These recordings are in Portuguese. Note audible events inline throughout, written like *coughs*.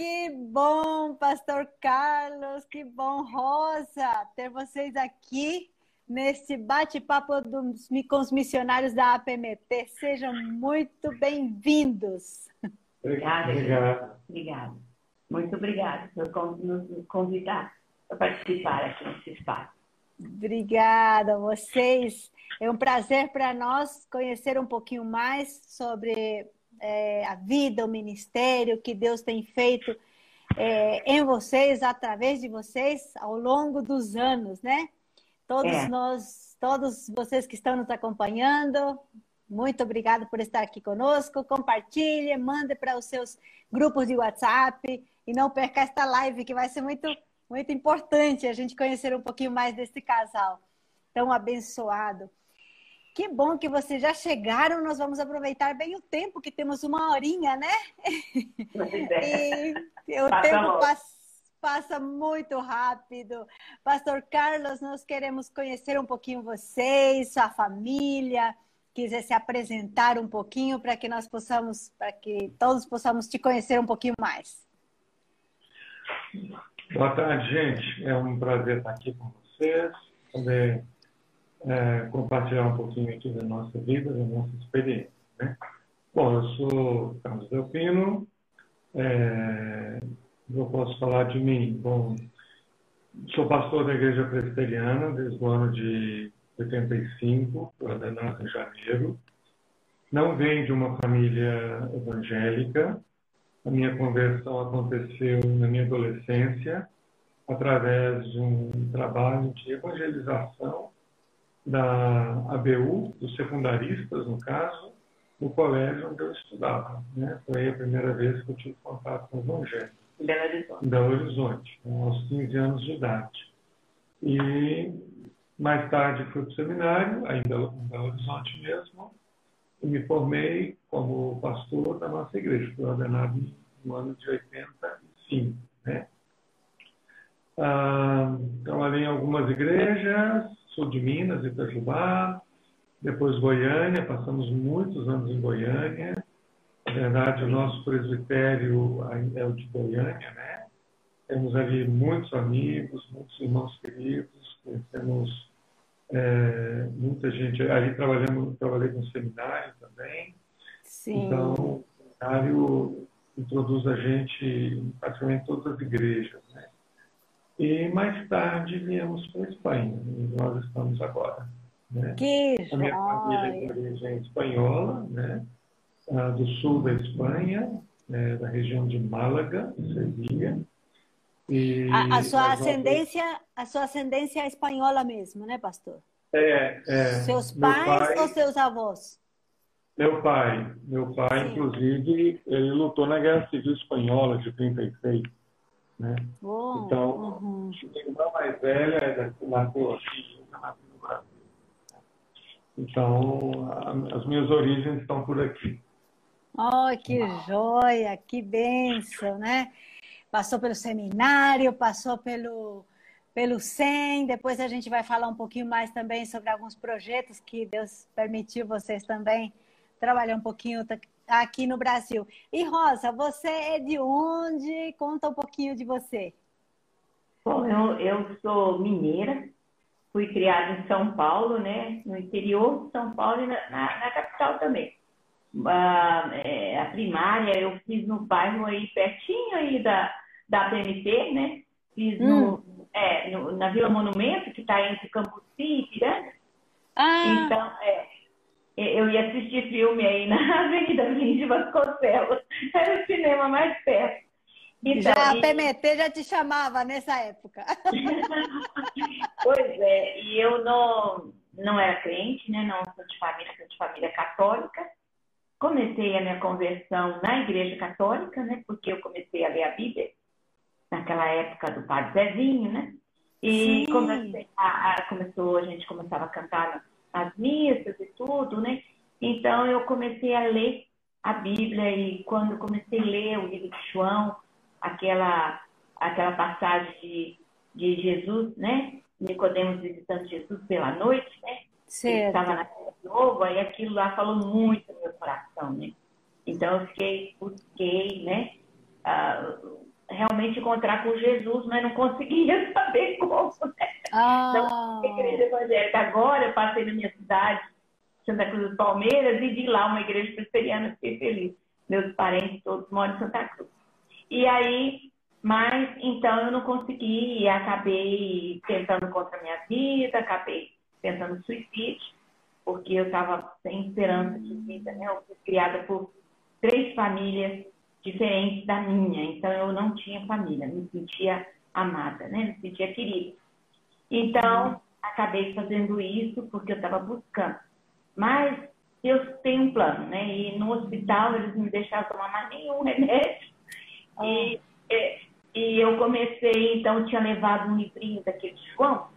Que bom, Pastor Carlos, que bom, Rosa, ter vocês aqui nesse bate-papo com os missionários da APMT. Sejam muito bem-vindos. Obrigada, obrigada. Obrigada. Muito obrigada por nos convidar para participar aqui nesse espaço. Obrigada a vocês. É um prazer para nós conhecer um pouquinho mais sobre é, a vida, o ministério que Deus tem feito é, em vocês, através de vocês, ao longo dos anos, né? Todos é. nós, todos vocês que estão nos acompanhando, muito obrigado por estar aqui conosco. Compartilhe, mande para os seus grupos de WhatsApp e não perca esta live que vai ser muito, muito importante a gente conhecer um pouquinho mais desse casal tão abençoado. Que bom que vocês já chegaram. Nós vamos aproveitar bem o tempo, que temos uma horinha, né? *laughs* e o passa tempo passa, passa muito rápido. Pastor Carlos, nós queremos conhecer um pouquinho vocês, sua família. Quiser se apresentar um pouquinho para que nós possamos, para que todos possamos te conhecer um pouquinho mais. Boa tarde, gente. É um prazer estar aqui com vocês. Também é, compartilhar um pouquinho aqui da nossa vida, da nossa experiência. Né? Bom, eu sou Carlos Delpino, é, eu posso falar de mim. Bom, sou pastor da Igreja Presbiteriana desde o ano de 85, ordenado em janeiro. Não venho de uma família evangélica. A minha conversão aconteceu na minha adolescência, através de um trabalho de evangelização da ABU, dos secundaristas, no caso, no colégio onde eu estudava. Né? Foi a primeira vez que eu tive contato com o Evangelho. Em Belo Horizonte. Em Belo Horizonte, aos 15 anos de idade. E mais tarde fui para o seminário, ainda em Belo Horizonte mesmo, e me formei como pastor da nossa igreja. Fui ordenado no ano de 85. Né? Ah, trabalhei em algumas igrejas, sul de Minas, Itajubá, depois Goiânia, passamos muitos anos em Goiânia. Na verdade, o nosso presbitério é o de Goiânia, né? Temos ali muitos amigos, muitos irmãos queridos, conhecemos é, muita gente. Ali trabalhamos, trabalhei com seminário também. Sim. Então, o seminário introduz a gente em praticamente todas as igrejas, né? E mais tarde viemos para a Espanha, onde nós estamos agora. Né? Que a minha família é de origem espanhola, né? Ah, do sul da Espanha, né? da região de Málaga, Sevilha. E a, a sua ascendência, a sua ascendência é espanhola mesmo, né, pastor? É, é. Seus pais pai, ou seus avós? Meu pai, meu pai, Sim. inclusive, ele lutou na Guerra Civil Espanhola de 36. Né? Oh, então, uhum. a irmã mais velha é nasceu aqui, nasceu no Brasil. Então, a, as minhas origens estão por aqui. Oh, que joia, que benção, né? Passou pelo seminário, passou pelo, pelo SEM, depois a gente vai falar um pouquinho mais também sobre alguns projetos que Deus permitiu vocês também trabalhar um pouquinho aqui no Brasil. E Rosa, você é de onde? Conta um pouquinho de você. Bom, eu, eu sou mineira, fui criada em São Paulo, né? No interior de São Paulo e na, na, na capital também. Ah, é, a primária eu fiz no bairro aí pertinho aí da, da PMT, né? Fiz hum. no, é, no, na Vila Monumento, que está entre Cambuci e Piranga. Ah. Então, é, eu ia assistir filme aí na *laughs* Avenida Lins de Vasconcelos. Era o cinema mais perto. Então, já a PMT já te chamava nessa época. *laughs* pois é, e eu não, não era crente, né? Não sou de família, sou de família católica. Comecei a minha conversão na igreja católica, né? Porque eu comecei a ler a Bíblia naquela época do Padre Zezinho, né? E comecei a, a, começou, a gente começava a cantar as missas e tudo, né? Então eu comecei a ler a Bíblia e quando comecei a ler o livro de João, aquela aquela passagem de, de Jesus, né? Nicodemos visitando Jesus pela noite, né? Certo. Ele estava na terra novo, aí aquilo lá falou muito no meu coração, né? Então eu fiquei, busquei, né? Uh, realmente encontrar com Jesus, mas não conseguia *laughs* saber como. Né? Ah. Então, igreja evangélica. Agora eu passei na minha cidade, Santa Cruz do Palmeiras, e vi lá uma igreja presbiteriana, fiquei feliz. Meus parentes todos moram em Santa Cruz. E aí, mas então eu não consegui acabei tentando contra a minha vida, acabei tentando suicídio, porque eu estava sem esperança de vida, né? Eu fui criada por três famílias diferentes da minha, então eu não tinha família, me sentia amada, né? Me sentia querida. Então, acabei fazendo isso porque eu estava buscando. Mas eu tenho um plano, né? E no hospital eles me deixaram tomar mais nenhum *laughs* remédio. Ah. E, é, e eu comecei, então, eu tinha levado um livrinho daquele João,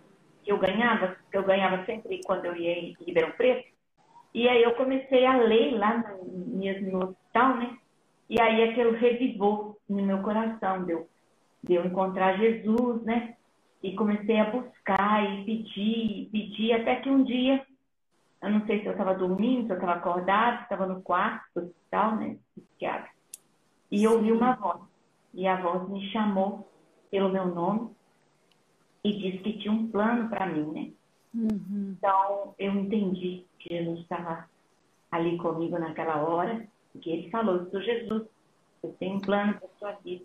que eu ganhava, que eu ganhava sempre quando eu ia em Ribeirão Preto. E aí eu comecei a ler lá no, no hospital, né? E aí aquilo revivou no meu coração, deu, deu encontrar Jesus, né? E comecei a buscar e pedir, pedir, até que um dia, eu não sei se eu estava dormindo, se eu estava acordado, estava no quarto do hospital, né? Psiquiatra. E ouvi uma voz. E a voz me chamou pelo meu nome e disse que tinha um plano para mim, né? Uhum. Então eu entendi que Jesus estava ali comigo naquela hora, porque ele falou: Eu sou Jesus, eu tenho um plano para sua vida.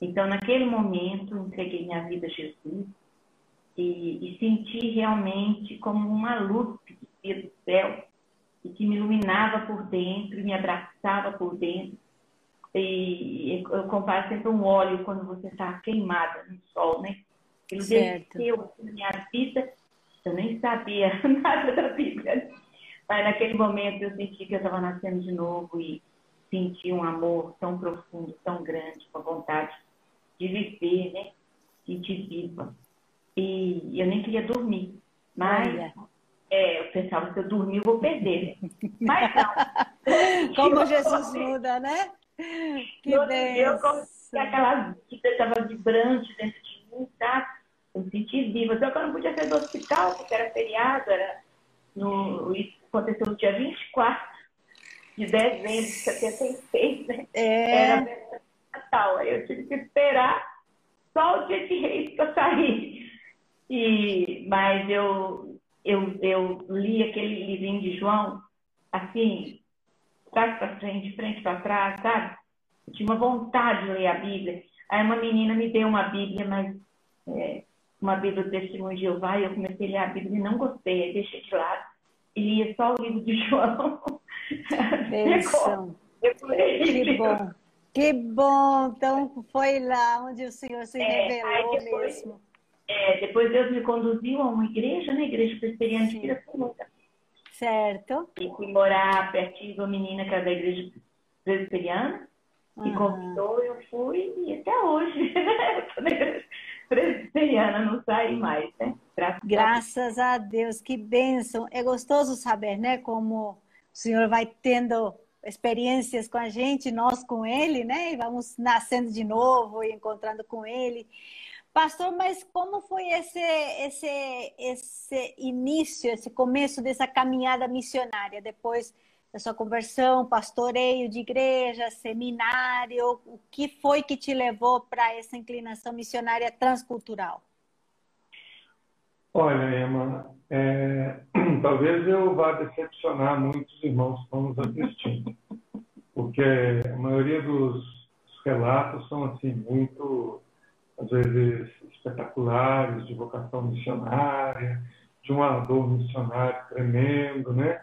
Então, naquele momento, entreguei minha vida a Jesus e, e senti realmente como uma luz que descia do céu e que me iluminava por dentro, me abraçava por dentro. E eu comparo sempre um óleo quando você está queimada no sol, né? Ele desceu na minha vida, eu nem sabia *laughs* nada da Bíblia. Mas naquele momento eu senti que eu estava nascendo de novo e senti um amor tão profundo, tão grande, com a vontade de viver, né? Sentir viva. E eu nem queria dormir. Mas é, eu pensava, se eu dormir, eu vou perder. Né? Mas não. *laughs* Como Jesus muda, né? Que eu, eu aquela vida estava vibrante dentro de mim, tá? Eu senti viva. Só que eu não podia ser do hospital, porque era feriado, era no, aconteceu no dia 24 de dezembro de 76, né? É. Era Natal. Aí eu tive que esperar só o dia de reis eu saí. E, mas eu, eu, eu li aquele livrinho de João, assim, trás para frente, frente para trás, sabe? Eu tinha uma vontade de ler a Bíblia. Aí uma menina me deu uma Bíblia, mas é, uma Bíblia do Testemunho de Jeová, e eu comecei a ler a Bíblia e não gostei, aí deixei de lado. E lia só o livro de *laughs* João. Benção. Que bom. Que bom. Então foi lá onde o Senhor se é, revelou depois, mesmo. É, depois Deus me conduziu a uma igreja, né? Igreja Presbiteriana de Pirassununga. Certo. E fui morar pertinho de uma menina que era da igreja presbiteriana. Uhum. E convidou, eu fui, e até hoje, *laughs* né? Presbiteriana, não saí mais, né? Graças, Graças a Deus, que bênção. É gostoso saber, né? Como o Senhor vai tendo experiências com a gente, nós com Ele, né? E vamos nascendo de novo e encontrando com Ele. Pastor, mas como foi esse, esse, esse início, esse começo dessa caminhada missionária? Depois da sua conversão, pastoreio de igreja, seminário, o que foi que te levou para essa inclinação missionária transcultural? Olha, Emma, é, *clears throat* talvez eu vá decepcionar muitos irmãos que estão nos assistindo, porque a maioria dos relatos são assim muito, às vezes, espetaculares de vocação missionária, de um ardor missionário tremendo, né?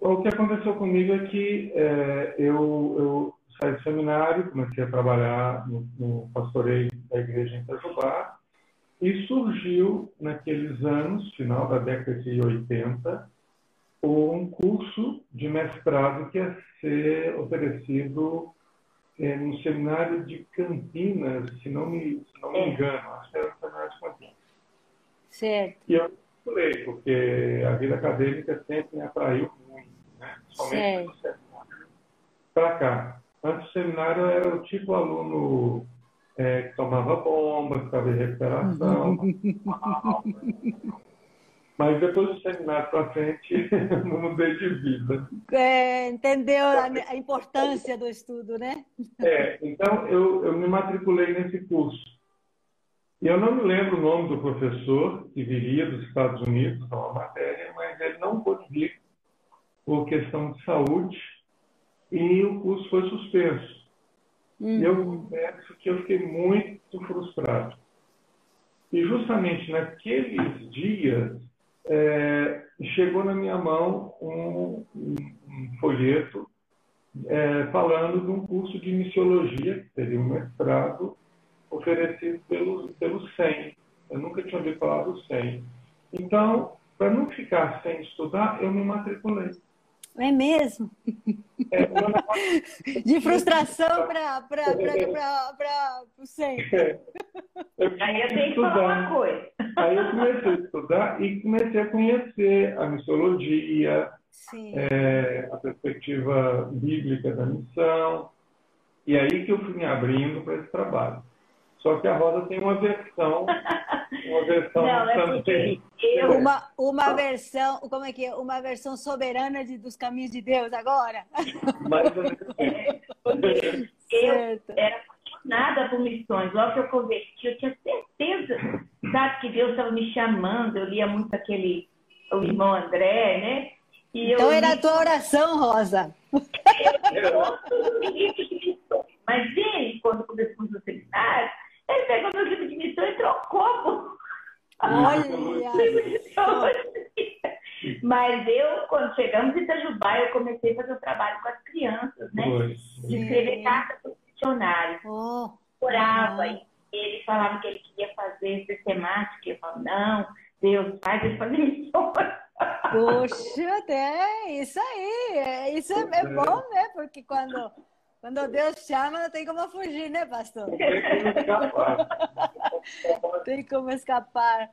O que aconteceu comigo é que é, eu, eu saí do seminário, comecei a trabalhar no, no pastoreio da igreja em Itajubá, e surgiu, naqueles anos, final da década de 80, um curso de mestrado que ia ser oferecido é, no seminário de Campinas, se não me, se não me é. engano, acho que era o seminário de Campinas. Certo. E eu falei, porque a vida acadêmica sempre me atraiu muito, né? somente no seminário para cá. Antes do seminário, eu era o tipo aluno é, tomava bomba, ficava em recuperação. *laughs* Mas depois do seminário para frente, *laughs* não mudei de vida. É, entendeu a, importância do estudo, né? É, então eu, eu me matriculei nesse curso. E eu não me lembro o nome do professor que viria dos Estados Unidos a uma matéria, mas ele não pôde vir por questão de saúde e o curso foi suspenso. Uhum. Eu confesso que eu fiquei muito frustrado. E justamente naqueles dias é, chegou na minha mão um, um, um folheto é, falando de um curso de missiologia, que seria um mestrado, oferecido pelo, pelo SEM. Eu nunca tinha ouvido falar do SEM. Então, para não ficar sem estudar, eu me matriculei. É mesmo? É, *laughs* de frustração para o centro. É. Aí eu tenho que falar uma coisa. Aí eu comecei a estudar e comecei a conhecer a missologia, é, a perspectiva bíblica da missão. E aí que eu fui me abrindo para esse trabalho. Só que a Rosa tem uma versão, uma versão *laughs* Não, é. Eu... Uma, uma versão, como é que é? Uma versão soberana de, dos caminhos de Deus agora? Mais ou menos. *laughs* eu era apaixonada por missões. Logo que eu converti, eu tinha certeza, sabe, que Deus estava me chamando. Eu lia muito aquele, o irmão André, né? E então era a tua oração, Rosa. Mas ele, quando começou o seminário, ele pegou meu livro de missão e trocou. Olha! Mas eu, quando chegamos em Itajubá, eu comecei a fazer o trabalho com as crianças, né? De escrever cartas para os missionários. Oh. Orava, e ele falava que ele queria fazer sistemática. Eu falava, não, Deus, faz ele fazer missões. Poxa, é isso aí. É, isso é, é bom, né? Porque quando quando Deus chama, não tem como fugir, né, pastor? *laughs* tem como escapar.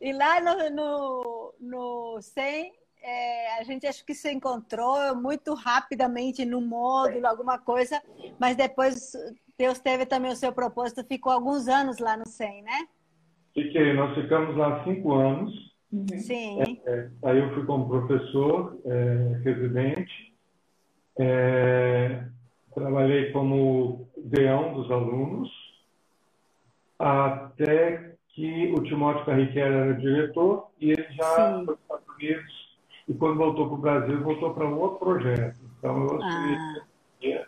E lá no, no, no 100, é, a gente acho que se encontrou muito rapidamente no módulo, alguma coisa, mas depois Deus teve também o seu propósito, ficou alguns anos lá no 100, né? Fiquei, nós ficamos lá cinco anos. Uhum. Sim. É, é, aí eu fui como professor é, residente. Trabalhei como deão dos alunos, até que o Timóteo Carriquera era diretor e ele já Sim. foi para os Estados Unidos e quando voltou para o Brasil, voltou para um outro projeto. Então eu ah.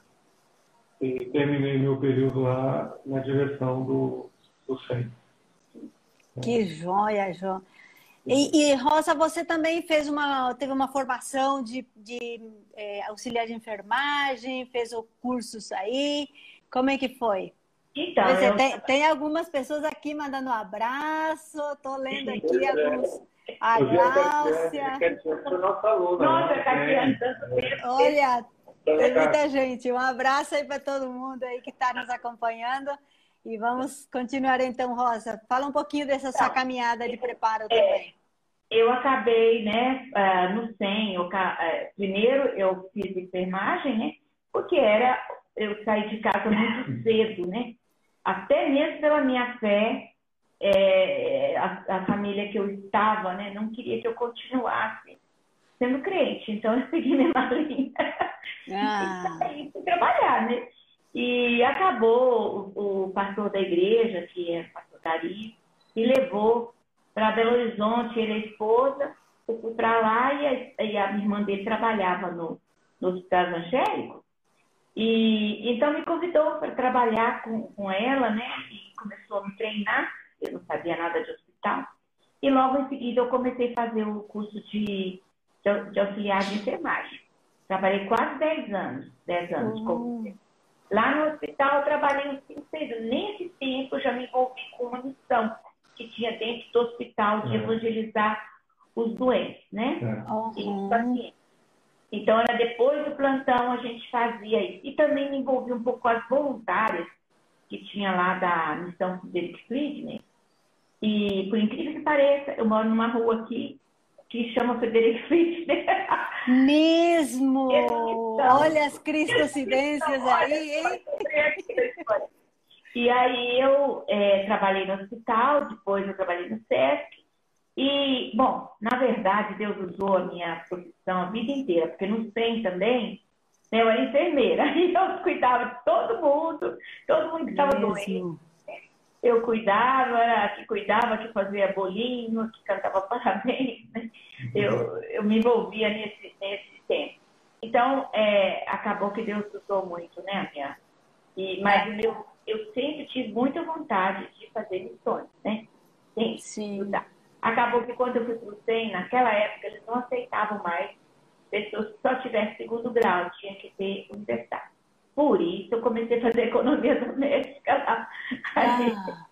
e terminei meu período lá na direção do, do centro. Que joia, João. E, e, Rosa, você também fez uma, teve uma formação de, de é, auxiliar de enfermagem, fez o cursos aí. Como é que foi? Então, eu... tem, tem, algumas pessoas aqui mandando um abraço, estou lendo aqui alguns. A Gláucia. Nossa, Catiane, Olha, tem muita gente. Um abraço aí para todo mundo aí que está nos acompanhando. E vamos continuar então, Rosa. Fala um pouquinho dessa sua caminhada de preparo é, também. Eu acabei, né, uh, no 100, eu, uh, primeiro eu fiz enfermagem, né, porque era, eu saí de casa muito *coughs* cedo, né, até mesmo pela minha fé, é, a, a, família que eu estava, né, não queria que eu continuasse sendo crente, então eu segui minha *laughs* linha ah. e saí trabalhar, né. E acabou o, o, pastor da igreja, que é o pastor Dari, me levou para Belo Horizonte, ele e a esposa. Eu fui para lá e a, e a, irmã dele trabalhava no, no hospital evangélico. E então me convidou para trabalhar com, com ela, né? E começou a me treinar. Eu não sabia nada de hospital. E logo em seguida eu comecei a fazer o curso de, de, de auxiliar de enfermagem. Trabalhei quase 10 anos, 10 anos como Lá no hospital eu trabalhei uns 5, 6 anos. Nesse tempo eu já me envolvi com uma missão que tinha dentro do hospital de é. evangelizar os doentes, né? É. E Então era depois do plantão a gente fazia isso. E também me envolvi um pouco com as voluntárias que tinha lá da missão Frederick Friedman. E por incrível que pareça, eu moro numa rua aqui que chama Frederick *laughs* Friedman. Mesmo! Olha as cristocidências aí, hein? E aí eu é, trabalhei no hospital, depois eu trabalhei no SESC, E, bom, na verdade, Deus usou a minha profissão a vida inteira, porque no SEM também, né, eu era enfermeira, *laughs* e eu cuidava de todo mundo, todo mundo que estava doente. Eu cuidava, que cuidava, que fazia bolinho, que cantava *laughs* parabéns, né? eu, eu me envolvia nesse, nesse tempo. Então, é, acabou que Deus usou muito, né, minha? E, mas é. eu, eu sempre tive muita vontade de fazer missões, né? Sim. Sim. Acabou que quando eu fui para o SEM, naquela época, eles não aceitavam mais pessoas que só tivessem segundo grau, tinha que ter universidade. Por isso, eu comecei a fazer economia doméstica lá. Ah.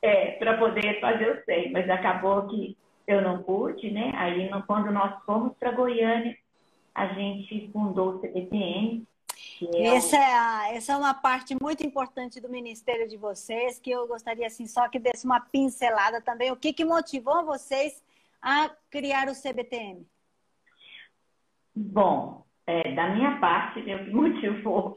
É, para poder fazer o SEM. Mas acabou que eu não pude, né? Aí, quando nós fomos para Goiânia, a gente fundou o CBTN. É essa, é a, essa é uma parte muito importante do ministério de vocês, que eu gostaria assim só que desse uma pincelada também. O que, que motivou vocês a criar o CBTM? Bom, é, da minha parte, né, o que *laughs* motivou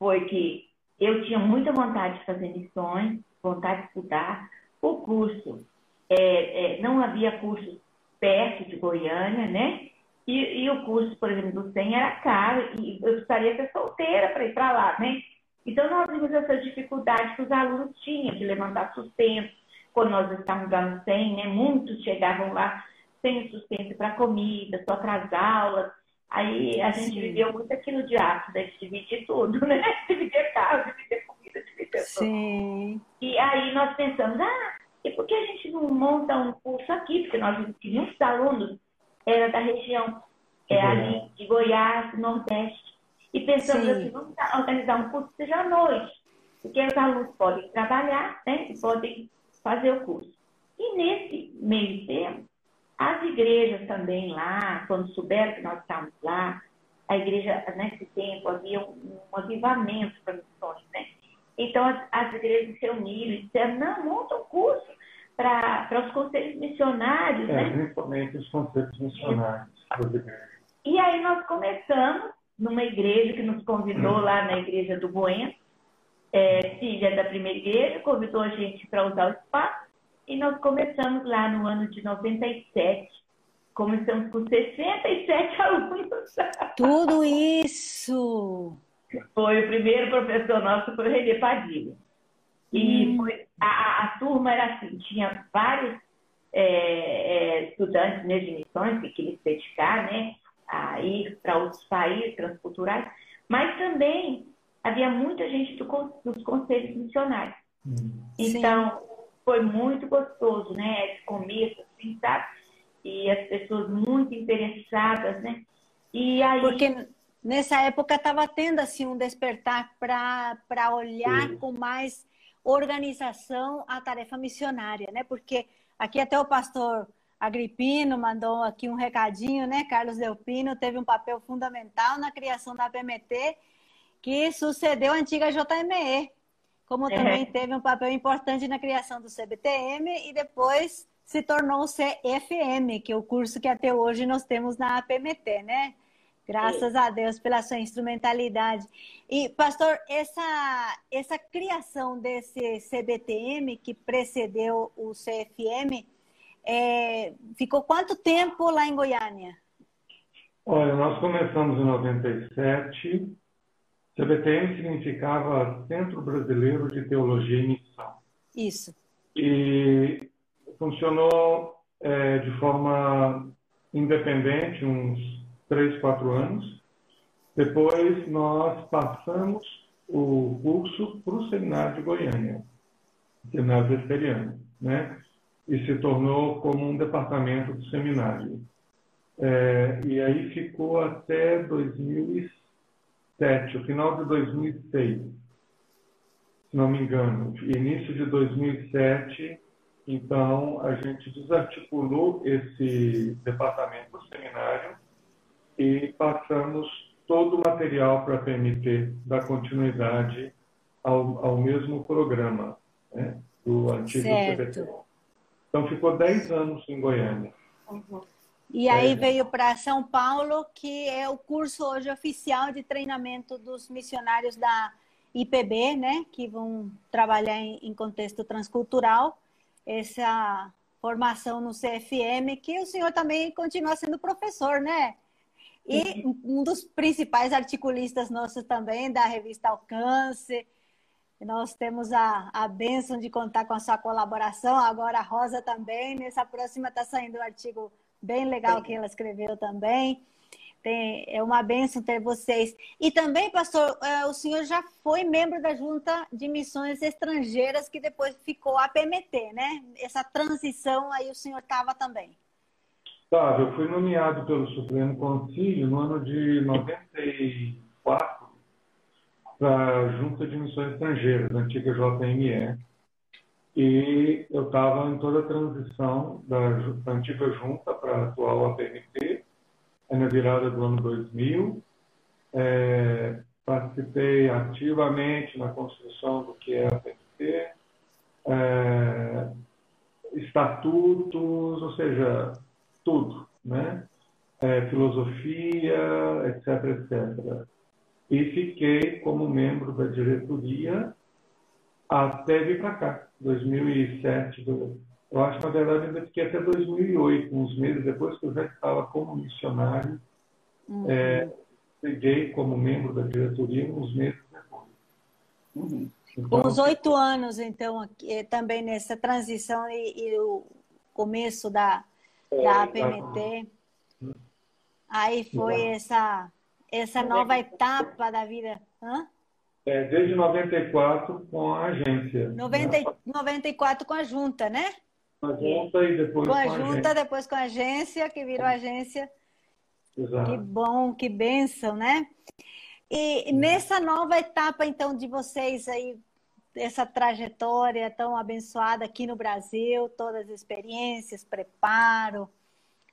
foi que eu tinha muita vontade de fazer missões, vontade de estudar. O curso, é, é, não havia curso perto de Goiânia, né? E, e, o curso, por exemplo, do SEM era caro e eu de ser solteira para ir para lá, né? Então, nós vimos essa dificuldade que os alunos tinham de levantar sustento. Quando nós estávamos lá no SEM, né? Muitos chegavam lá sem sustento para comida, só para as aulas. Aí a gente Sim. viveu muito aquilo de ato, né? De dividir tudo, *laughs* né? Dividir casa, dividir comida, dividir tudo. Sim. E aí nós pensamos, ah, e por que a gente não monta um curso aqui? Porque nós tínhamos alunos era da região é, ali de Goiás, Nordeste. E pensamos Sim. assim, vamos organizar um curso que seja à noite, porque os alunos podem trabalhar né, e podem fazer o curso. E nesse meio tempo, as igrejas também lá, quando souberam que nós estávamos lá, a igreja, nesse tempo, havia um, um avivamento para missões, né? Então, as, as igrejas se reuniram e disseram, não, monta um curso para os conselhos missionários, é, né? Principalmente os conselhos missionários E aí nós começamos numa igreja que nos convidou hum. lá na igreja do Bueno, é, filha da primeira igreja, convidou a gente para usar o espaço, e nós começamos lá no ano de 97. Começamos com 67 alunos. *laughs* Tudo isso! Foi o primeiro professor nosso, foi o Renê Padilha. E hum. foi, a, a, turma era assim, tinha vários é, é, estudantes né, de missões que queriam se dedicar né, a ir para outros países transculturais, mas também havia muita gente do, dos conselhos missionários. Hum. Então, Sim. Foi muito gostoso, né? Esse começo, assim, sabe? E as pessoas muito interessadas, né? E aí... Porque nessa época estava tendo assim um despertar para olhar Sim. com mais organização à tarefa missionária, né? Porque aqui até o pastor Agripino mandou aqui um recadinho, né? Carlos Delpino teve um papel fundamental na criação da PMT, que sucedeu a antiga JME, como é. também teve um papel importante na criação do CBTM e depois se tornou o CFM, que é o curso que até hoje nós temos na PMT, né? Graças a Deus pela sua instrumentalidade. E, pastor, essa, essa criação desse CBTM que precedeu o CFM, é, ficou quanto tempo lá em Goiânia? Olha, nós começamos em 97. CBTM significava Centro Brasileiro de Teologia e Missão. Isso. E funcionou é, de forma independente uns três, quatro anos. Depois nós passamos o curso para o seminário de Goiânia, seminário presbiteriano, né? E se tornou como um departamento do seminário. É, e aí ficou até 2007, o final de 2006, se não me engano. Início de 2007, então a gente desarticulou esse departamento do seminário e passamos todo o material para a PMT dar continuidade ao, ao mesmo programa né, do antigo certo. CBT. Então ficou 10 anos em Goiânia. Uhum. E aí é. veio para São Paulo, que é o curso hoje oficial de treinamento dos missionários da IPB, né, que vão trabalhar em, em contexto transcultural. Essa formação no CFM, que o senhor também continua sendo professor, né? E um dos principais articulistas nossos também da revista Alcance. Nós temos a, a bênção de contar com a sua colaboração. Agora a Rosa também. Nessa próxima está saindo um artigo bem legal que ela escreveu também. Tem, é uma benção ter vocês. E também, pastor, é, o senhor já foi membro da Junta de Missões Estrangeiras, que depois ficou a PMT, né? Essa transição aí o senhor estava também. Estava, eu fui nomeado pelo Supremo Conselho no ano de 94 para a Junta de Missões Estrangeiras, antiga JME. E eu estava em toda a transição da, da antiga junta para a atual APMT, na virada do ano 2000. É, participei ativamente na construção do que é a APMT, é, estatutos, ou seja, tudo, né? É, filosofia, etc, etc. E fiquei como membro da diretoria até vir para cá, 2007. Eu acho que, na verdade, ainda fiquei até 2008, uns meses depois que eu já estava como missionário. Uhum. É, cheguei como membro da diretoria uns meses depois. Uhum. Então, Uns oito anos, então, aqui, também nessa transição e, e o começo da, da APMT. Aí foi essa, essa nova etapa da vida. Hã? É, desde 94 com a agência. 90, né? 94 com a junta, né? Com a junta e depois com a, com a junta, agência. depois com a agência, que virou agência. Exato. Que bom, que bênção, né? E nessa nova etapa, então, de vocês aí, essa trajetória tão abençoada aqui no Brasil, todas as experiências, preparo.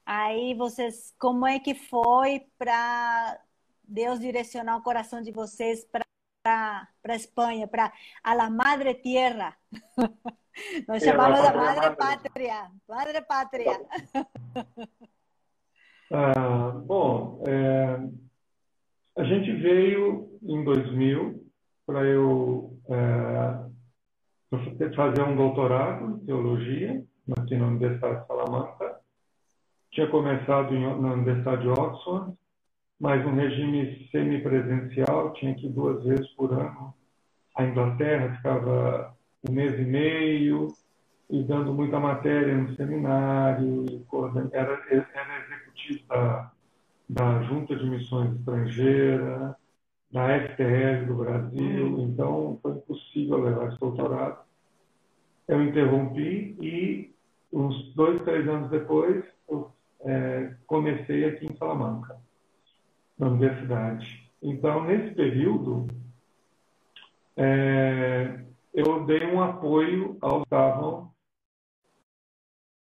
Aí vocês, como é que foi para Deus direcionar o coração de vocês para para Espanha, para a la madre tierra? *laughs* Nós chamamos da madre pátria, madre pátria. Ah, bom, é, a gente veio em 2000 para eu é, fazer um doutorado em teologia aqui na Universidade de Salamanca. Tinha começado em, na Universidade de Oxford, mas um regime semipresencial, tinha que ir duas vezes por ano à Inglaterra, ficava um mês e meio, e dando muita matéria no seminário, era, era executivo da, da Junta de Missões Estrangeiras, na FTL do Brasil, então foi impossível levar esse doutorado. Eu interrompi e uns dois, três anos depois eu é, comecei aqui em Salamanca, na universidade. Então, nesse período, é, eu dei um apoio aos que estavam,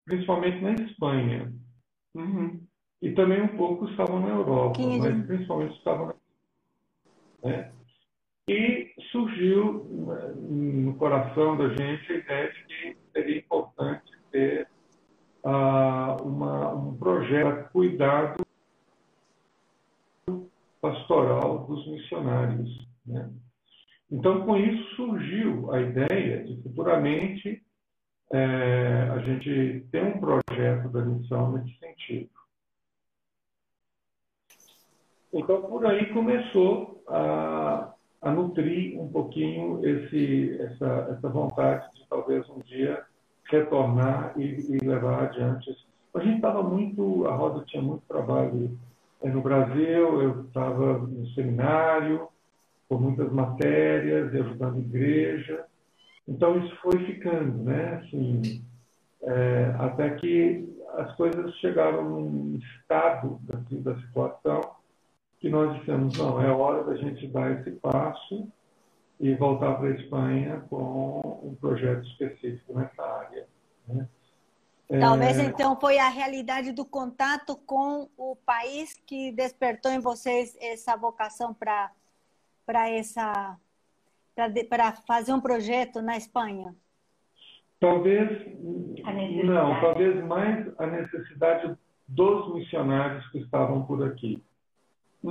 principalmente na Espanha. Uhum. E também um pouco estavam na Europa, mas principalmente estavam na né? E surgiu né, no coração da gente a ideia de que seria importante ter uh, uma, um projeto cuidado pastoral dos missionários. Né? Então, com isso surgiu a ideia de futuramente é, a gente ter um projeto da missão nesse sentido. Então, por aí começou a, a nutrir um pouquinho esse, essa, essa vontade de talvez um dia retornar e, e levar adiante. A gente estava muito, a Rosa tinha muito trabalho no Brasil, eu estava no seminário, com muitas matérias, ajudando a igreja. Então, isso foi ficando, né? Assim, é, até que as coisas chegaram num estado assim, da situação que nós dissemos, não, é hora da gente dar esse passo e voltar para a Espanha com um projeto específico nessa área. Né? Talvez é... então foi a realidade do contato com o país que despertou em vocês essa vocação para para essa para fazer um projeto na Espanha. Talvez não, talvez mais a necessidade dos missionários que estavam por aqui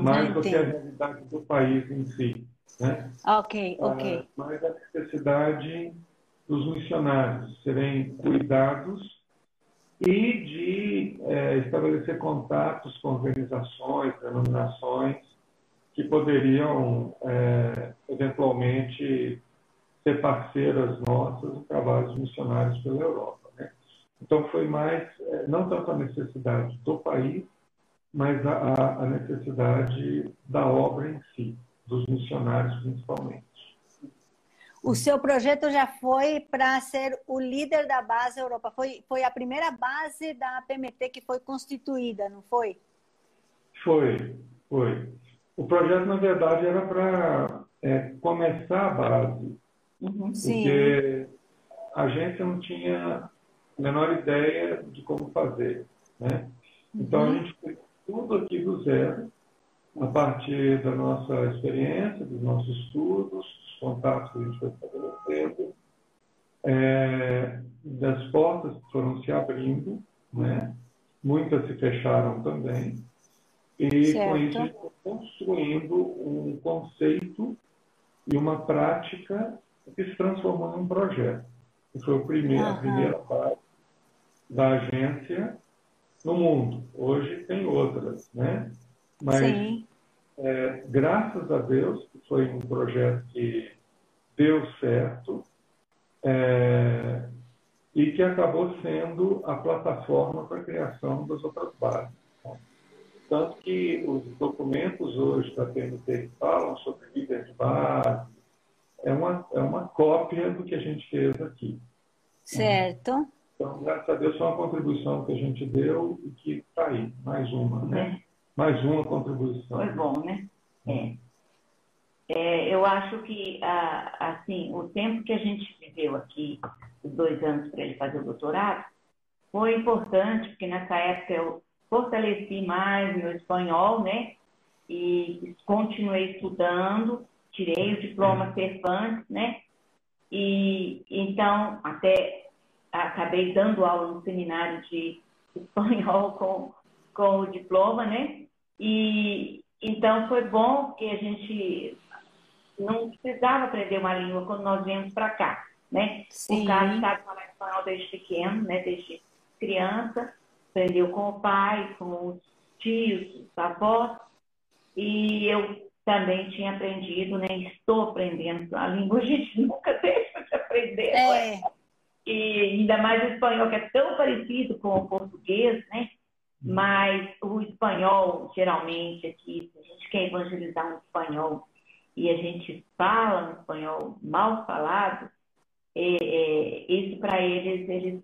mais do que a realidade do país em si. Né? Ok, ah, ok. Uh, mais a necessidade dos missionários serem cuidados e de é, estabelecer contatos com organizações, denominações que poderiam é, eventualmente ser parceiras nossas em trabalhos missionários pela Europa. Né? Então foi mais, é, não tanto a necessidade do país, mas a, a necessidade da obra em si, dos missionários principalmente. O seu projeto já foi para ser o líder da base Europa. Foi, foi a primeira base da PMT que foi constituída, não foi? Foi, foi. O projeto, na verdade, era para é, começar a base. Uhum, porque sim. a agência não tinha a menor ideia de como fazer. Né? Então, uhum. a gente fez tudo aqui do zero, a partir da nossa experiência, dos nossos estudos, dos contatos que a gente foi estabelecendo, é, das portas que foram se abrindo, né? muitas se fecharam também, e certo. com isso a gente foi construindo um conceito e uma prática que se transformou num projeto. Que foi o primeiro, a primeira base da agência no mundo. Hoje tem outras, né? Mas, é, graças a Deus, foi um projeto que deu certo é, e que acabou sendo a plataforma para a criação das outras bases. Tanto que os documentos hoje da PNT que falam sobre líder de base é uma, é uma cópia do que a gente fez aqui. Certo. Então, graças a Deus, foi uma contribuição que a gente deu e que está aí, mais uma, né? Mais uma contribuição. Foi bom, né? É. é eu acho que, assim, o tempo que a gente viveu aqui, os dois anos para ele fazer o doutorado, foi importante, porque nessa época eu fortaleci mais meu espanhol, né? E continuei estudando, tirei o diploma Cervantes, né? E então, até acabei dando aula no seminário de *laughs* espanhol com, com o diploma, né? E então foi bom porque a gente não precisava aprender uma língua quando nós viemos para cá, né? Sim. O Carlos sabe falar espanhol desde pequeno, né? Desde criança, aprendeu com o pai, com os tios, os avós, e eu também tinha aprendido, né? Estou aprendendo a língua, *laughs* a gente nunca deixa de aprender. É. E ainda mais o espanhol, que é tão parecido com o português, né? Mas o espanhol, geralmente, aqui, se a gente quer evangelizar um espanhol e a gente fala um espanhol mal falado, é, é, isso para eles, eles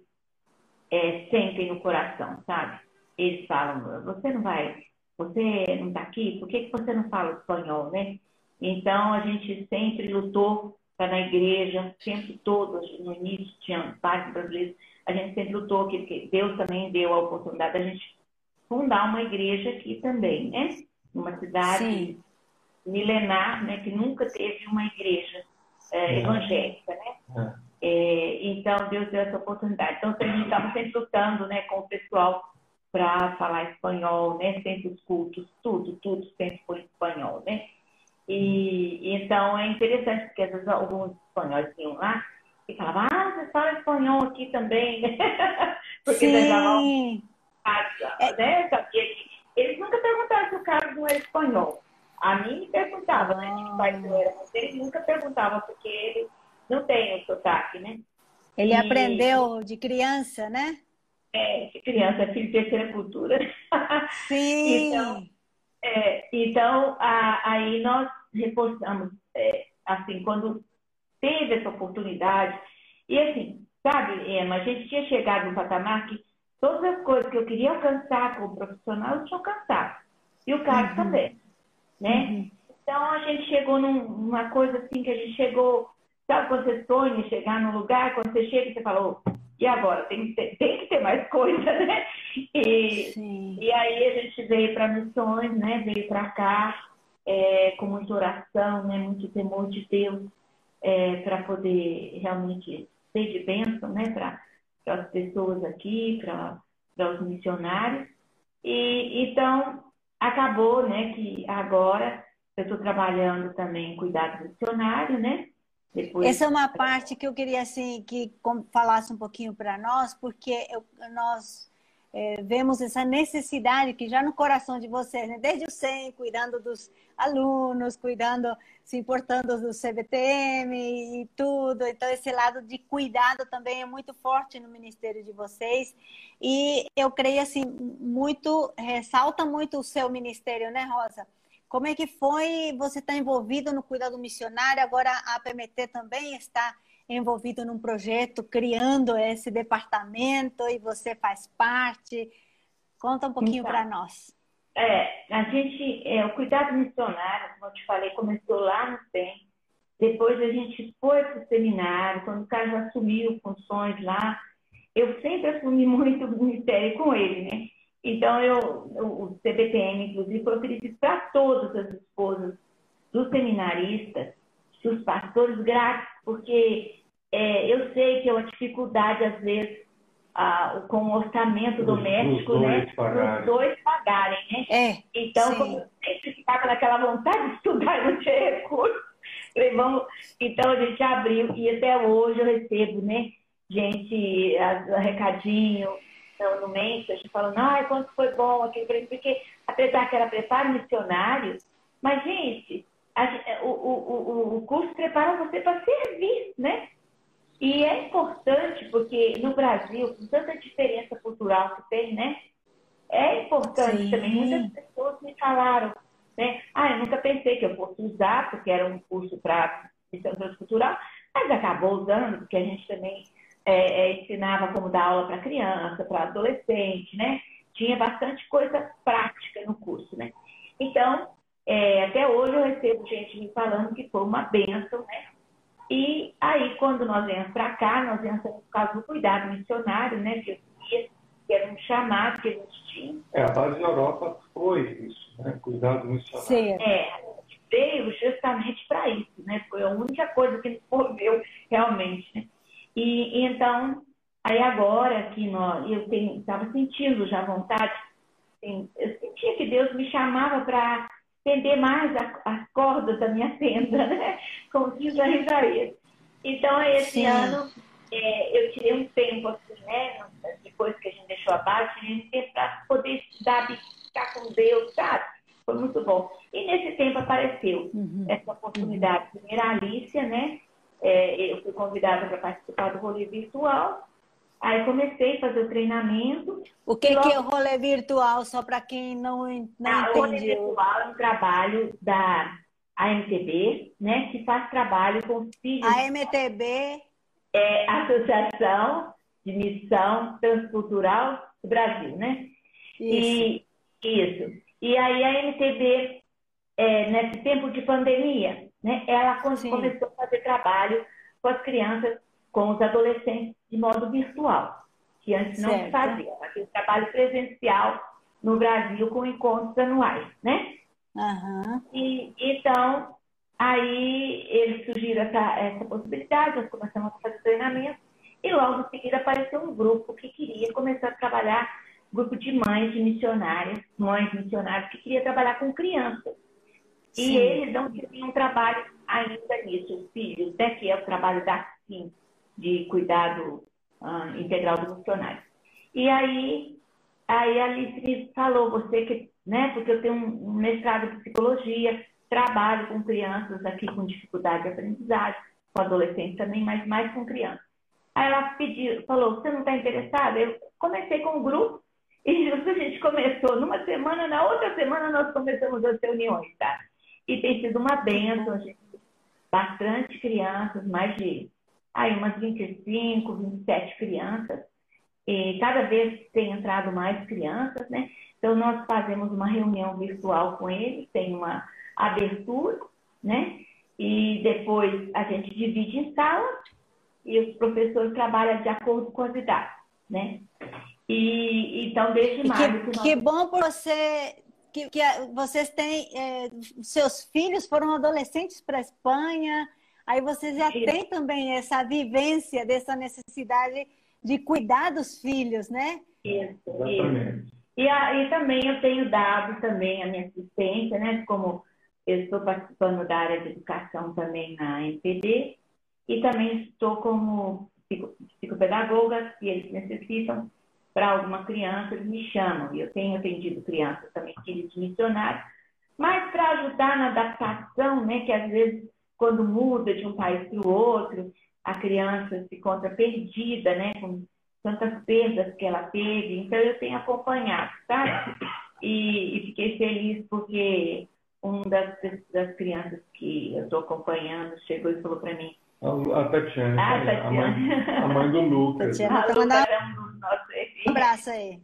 é, sentem no coração, sabe? Eles falam, você não vai, você não está aqui, por que, que você não fala espanhol, né? Então, a gente sempre lutou para na igreja, sempre todos, no início tinha vários brasileiros, a gente sempre lutou, que Deus também deu a oportunidade da gente fundar uma igreja aqui também, né? Uma cidade Sim. milenar, né? Que nunca teve uma igreja é, evangélica, né? É. É, então, Deus deu essa oportunidade. Então, a gente estava sempre lutando né, com o pessoal para falar espanhol, né? Sempre os cultos, tudo, tudo sempre foi espanhol, né? E então é interessante porque às vezes alguns espanhóis vinham lá e falavam, ah, você fala espanhol aqui também, né? *laughs* porque Sim casa, é. né? Eles nunca perguntaram se o Carlos não era espanhol. A mim me perguntava, né? Que pai eu era, mas eles nunca perguntavam, porque ele não tem o sotaque, né? Ele e... aprendeu de criança, né? É, de criança, é filho de terceira cultura. *laughs* Sim! então, é, então a, aí nós reforçamos, é, assim, quando teve essa oportunidade, e assim, sabe, Emma, a gente tinha chegado no patamar que Todas as coisas que eu queria alcançar como profissional, eu tinha alcançado. E o Carlos uhum. também, né? Uhum. Então, a gente chegou numa coisa assim, que a gente chegou... Sabe quando você sonha chegar num lugar, quando você chega e você fala, oh, e agora? Tem que ter, tem que ter mais coisa, *laughs* né? E, e aí a gente veio para missões, né? Veio para cá é, com muita oração, né? Muito temor de Deus é, para poder realmente ser de bênção, né? Para para as pessoas aqui, para, os missionários. E então acabou, né, que agora eu estou trabalhando também em cuidado missionário, né? Depois... Essa é uma parte que eu queria assim que falasse um pouquinho para nós, porque eu, nós é, vemos essa necessidade que já no coração de vocês, né? desde o SEM, cuidando dos alunos, cuidando, se importando do CBTM e tudo. Então, esse lado de cuidado também é muito forte no ministério de vocês. E eu creio, assim, muito, ressalta muito o seu ministério, né, Rosa? Como é que foi? Você está envolvido no cuidado missionário, agora a PMT também está envolvido num projeto, criando esse departamento e você faz parte. Conta um pouquinho então, para nós. É, a gente, é, o cuidado missionário, como eu te falei, começou lá no SEM. Depois a gente foi para o seminário, quando o cara já assumiu funções lá. Eu sempre assumi *laughs* muito o ministério com ele, né? Então, eu, o CBTM, inclusive, foi oferecido para todas as esposas dos seminaristas, dos pastores grátis, porque é, eu sei que é uma dificuldade, às vezes, ah, com o orçamento doméstico, os né? Os dois pagarem, né? É, então, sim. como eu sempre ficava naquela vontade de estudar *laughs* e não tinha recurso, vamos... então a gente abriu e até hoje eu recebo, né? Gente, recadinho no, no Mentor, falando, ai, quanto foi bom aquele porque apesar que era preparo missionário, mas, gente, a, o, o, o, o curso prepara você para servir, né? E é importante, porque no Brasil, com tanta diferença cultural que tem, né? É importante Sim. também. Muitas pessoas me falaram, né? Ah, eu nunca pensei que eu fosse usar, porque era um curso para missão transcultural, mas acabou usando, porque a gente também é, é, ensinava como dar aula para criança, para adolescente, né? Tinha bastante coisa prática no curso, né? Então, é, até hoje eu recebo gente me falando que foi uma benção, né? E aí, quando nós viemos para cá, nós viemos por causa do cuidado missionário, né? Que, que era um chamado que a gente tinha. É, a base da Europa foi isso, né? Cuidado missionário. Sim. É, a gente veio justamente para isso, né? Foi a única coisa que nos moveu realmente, né? E, e então, aí agora que nós, eu estava sentindo já vontade, assim, eu sentia que Deus me chamava para estender mais a, as cordas da minha tenda, né? Como diz a Isaías. Então, esse Sim. ano, é, eu tirei um tempo, assim, né? Depois que a gente deixou a gente para poder estudar, ficar com Deus, sabe? Foi muito bom. E nesse tempo apareceu uhum. essa oportunidade. Primeiro a Alicia, né? É, eu fui convidada para participar do rolê virtual. Aí comecei a fazer o treinamento. O que, logo... que é o rolê virtual, só para quem não, não ah, entendeu? O rolê virtual é um trabalho da AMTB, né, que faz trabalho com filhos. A AMTB é Associação de Missão Transcultural do Brasil, né? Isso. E, isso. E aí a AMTB, é, nesse tempo de pandemia, né, ela Sim. começou a fazer trabalho com as crianças, com os adolescentes de modo virtual, que antes não se fazia. Aquele trabalho presencial no Brasil com encontros anuais, né? Uhum. E, então, aí eles surgiram essa, essa possibilidade, nós começamos a fazer treinamento, e logo em seguida apareceu um grupo que queria começar a trabalhar, grupo de mães de missionárias, mães missionárias que queria trabalhar com crianças. Sim. E eles não tinham trabalho ainda nisso, os filhos, né, que é o trabalho da SIM, de cuidado uh, integral do funcionário. E aí, aí a Alice falou, você que, né, porque eu tenho um mestrado em psicologia, trabalho com crianças aqui com dificuldade de aprendizagem, com adolescentes também, mas mais com crianças. Aí ela pediu, falou, você não está interessada? Eu comecei com o um grupo e *laughs* a gente começou numa semana, na outra semana nós começamos as reuniões, tá? E tem sido uma benção, gente. Bastante crianças, mais de aí umas 25, 27 crianças. E cada vez tem entrado mais crianças, né? Então, nós fazemos uma reunião virtual com eles, tem uma abertura, né? E depois a gente divide em salas e os professores trabalham de acordo com as idades, né? E então, desde maio... Que, que, nós... que bom por você que, que vocês têm, é, seus filhos foram adolescentes para a Espanha, Aí você já Isso. tem também essa vivência dessa necessidade de cuidar dos filhos, né? Isso, isso. E, a, e também eu tenho dado também a minha assistência, né? Como eu estou participando da área de educação também na MPD e também estou como psicopedagoga, que eles necessitam para alguma criança, eles me chamam. E eu tenho atendido crianças também, filhos de missionários, mas para ajudar na adaptação, né, que às vezes quando muda de um país para o outro, a criança se encontra perdida, né, com tantas perdas que ela teve. Então eu tenho acompanhado, sabe? E, e fiquei feliz porque um das, das crianças que eu estou acompanhando chegou e falou para mim. A Tatiana, ah, Tatiana. A, mãe, a mãe do *laughs* Lucas. Tatiana, a Lucas é um dos nossos Um abraço aí.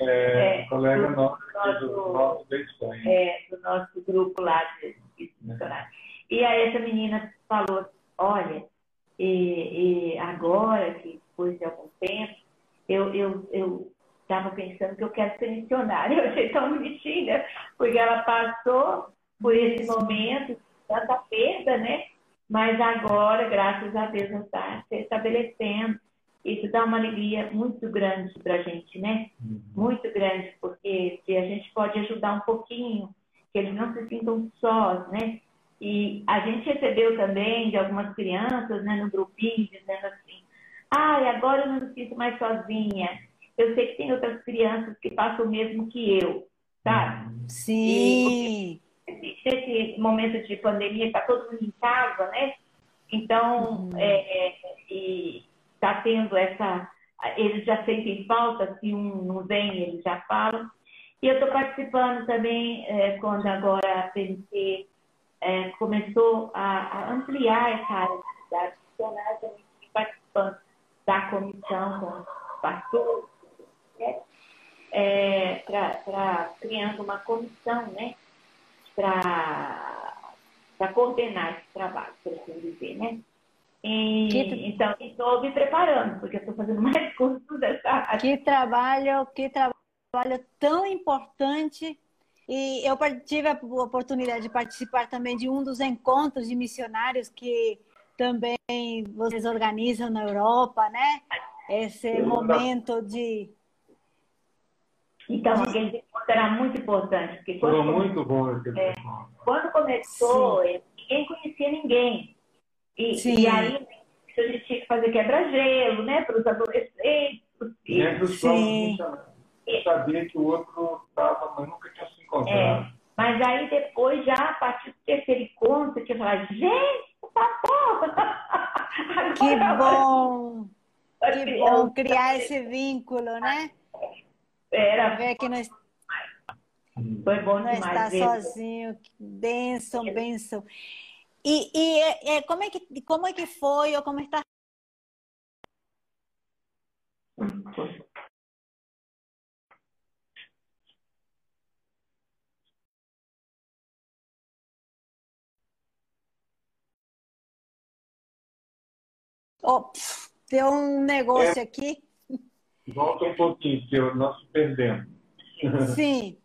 É, é, colega do nosso, do nosso da Espanha. É, do nosso grupo lá de, de é. E aí essa menina falou, olha, e, e agora que depois de algum tempo, eu, eu, eu estava pensando que eu quero ser missionária. *laughs* Eu achei tão bonitinha, porque ela passou por esse momento, tanta perda, né? Mas agora, graças a Deus, está se estabelecendo. Isso dá uma alegria muito grande para a gente, né? Uhum. Muito grande, porque se a gente pode ajudar um pouquinho, que eles não se sintam sós, né? E a gente recebeu também de algumas crianças, né, no grupinho, dizendo assim: ah, agora eu não me sinto mais sozinha eu sei que tem outras crianças que passam o mesmo que eu, sabe? Sim. E, nesse momento de pandemia, está todo mundo em casa, né? Então, uhum. é, é e está tendo essa. Eles já sentem falta, se um não vem, eles já falam. E eu estou participando também, é, quando agora a PNC é, começou a, a, ampliar essa área de cidade, também participando da comissão com os pastores, é, para criando uma comissão, né? Para coordenar esse trabalho, por assim dizer, né? E, que... Então, estou me preparando, porque estou fazendo mais *laughs* cursos dessa área. Que trabalho, que trabalho tão importante. E eu tive a oportunidade de participar também de um dos encontros de missionários que também vocês organizam na Europa, né? Esse momento de então, aquele encontro era muito importante. Porque quando, Foi muito bom é, Quando começou, Sim. ninguém conhecia ninguém. E, e, aí a gente tinha que fazer quebra-gelo, né? Para os adolescentes. E entre os Sim. Sabia que o outro estava, mas nunca tinha se encontrado. É. Mas aí depois, já a partir do terceiro encontro, que eu falava, gente, tá *laughs* bom! *laughs* Que bom! Que bom criar esse vínculo, né? Era. Ver que nós... Foi bom não demais. está sozinho, benção, benção. E, e é, é, como, é que, como é que foi ou como está? Oh, deu um negócio é. aqui. Volta um pouquinho, que nós perdemos. *laughs* Sim.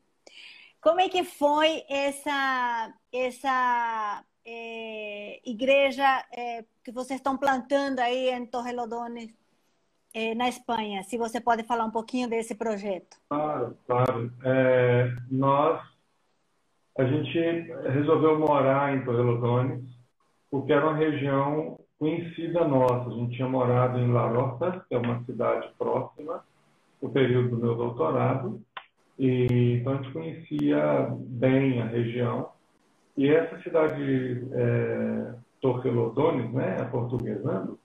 Como é que foi essa, essa é, igreja é, que vocês estão plantando aí em Torrelodones, é, na Espanha? Se você pode falar um pouquinho desse projeto. Claro, claro. É, nós, a gente resolveu morar em Torrelodones porque era uma região conhecida nossa. A gente tinha morado em La Rota, que é uma cidade próxima, no período do meu doutorado, e então a gente conhecia bem a região. E essa cidade, é, Torquelodones, né, a portuguesando,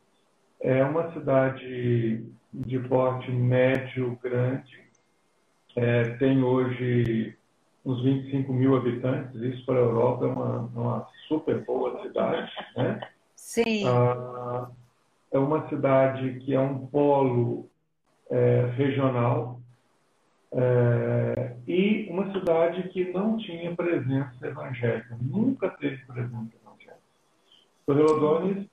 é uma cidade de porte médio grande, é, tem hoje uns 25 mil habitantes, isso para a Europa é uma, uma super boa cidade, né? Sim. Ah, é uma cidade que é um polo é, regional é, e uma cidade que não tinha presença evangélica, nunca teve presença evangélica. Torrelodones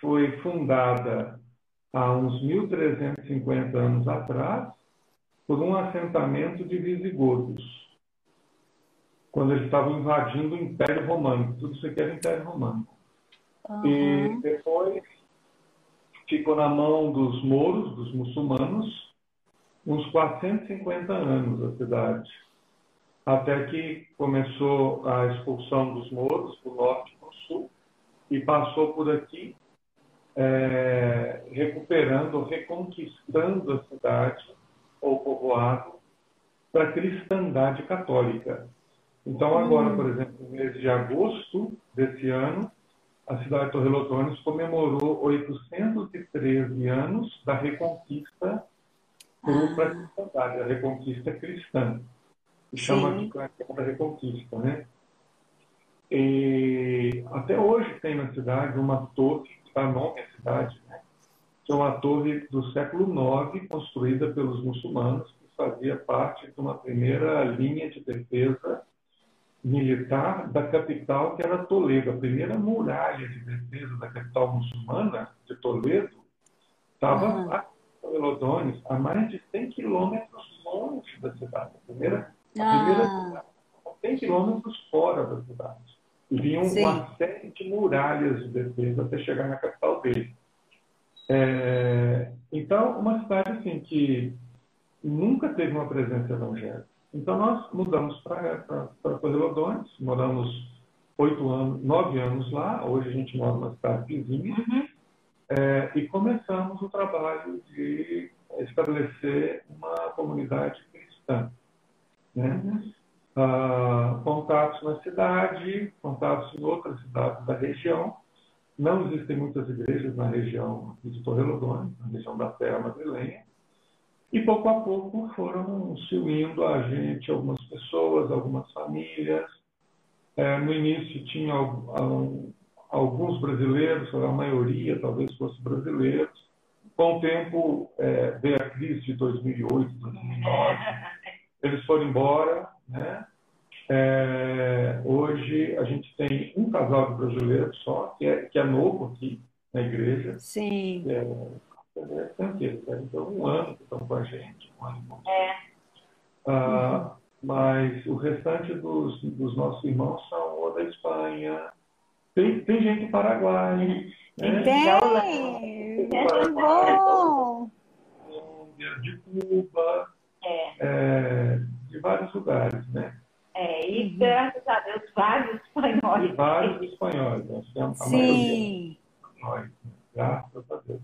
foi fundada há uns 1.350 anos atrás por um assentamento de visigodos, quando eles estavam invadindo o Império Romano. Tudo isso aqui era Império Romano. Uhum. E depois ficou na mão dos mouros, dos muçulmanos, uns 450 anos a cidade. Até que começou a expulsão dos mouros do norte para o sul e passou por aqui é, recuperando, reconquistando a cidade povoado para a cristandade católica. Então, agora, por exemplo, no mês de agosto desse ano, a cidade de Torrelodones comemorou 813 anos da Reconquista para a cristandade, a Reconquista cristã. Se chama de da Reconquista, né? E até hoje tem na cidade uma torre, que dá nome à cidade, né? que é uma torre do século IX, construída pelos muçulmanos, que fazia parte de uma primeira linha de defesa militar da capital, que era Toledo. A primeira muralha de defesa da capital muçulmana, de Toledo, estava uhum. a Melodones, a mais de 100 quilômetros longe da cidade. A primeira, a ah. primeira cidade, 100 quilômetros fora da cidade. E vinham Sim. uma série de muralhas de defesa até chegar na capital dele. É, então, uma cidade assim que nunca teve uma presença evangélica. Então, nós mudamos para Correlodones, moramos oito anos, nove anos lá. Hoje a gente mora numa cidade vizinha. Uhum. É, e começamos o trabalho de estabelecer uma comunidade cristã. Né? Uhum. Ah, contatos na cidade, contatos em outras cidades da região. Não existem muitas igrejas na região de Torrelodones, na região da Terra Madrilenha. E pouco a pouco foram se unindo a gente algumas pessoas, algumas famílias. É, no início tinha alguns brasileiros, a maioria talvez fosse brasileiros. Com o tempo, é, veio a crise de 2008, 2009. Eles foram embora. Né? É, hoje a gente tem um casal de brasileiros só, que é, que é novo aqui na igreja. Sim. É, eles devem ter um ano que estão com a gente, um ano. É. Ah, mas o restante dos, dos nossos irmãos são ou da Espanha, tem, tem gente do Paraguai. Né? Tem, tem bom. De Cuba, é. É, de vários lugares, né? É, e graças a Deus, vários espanhóis. E vários espanhóis, nós temos a Sim. maioria espanhóis, graças a Deus.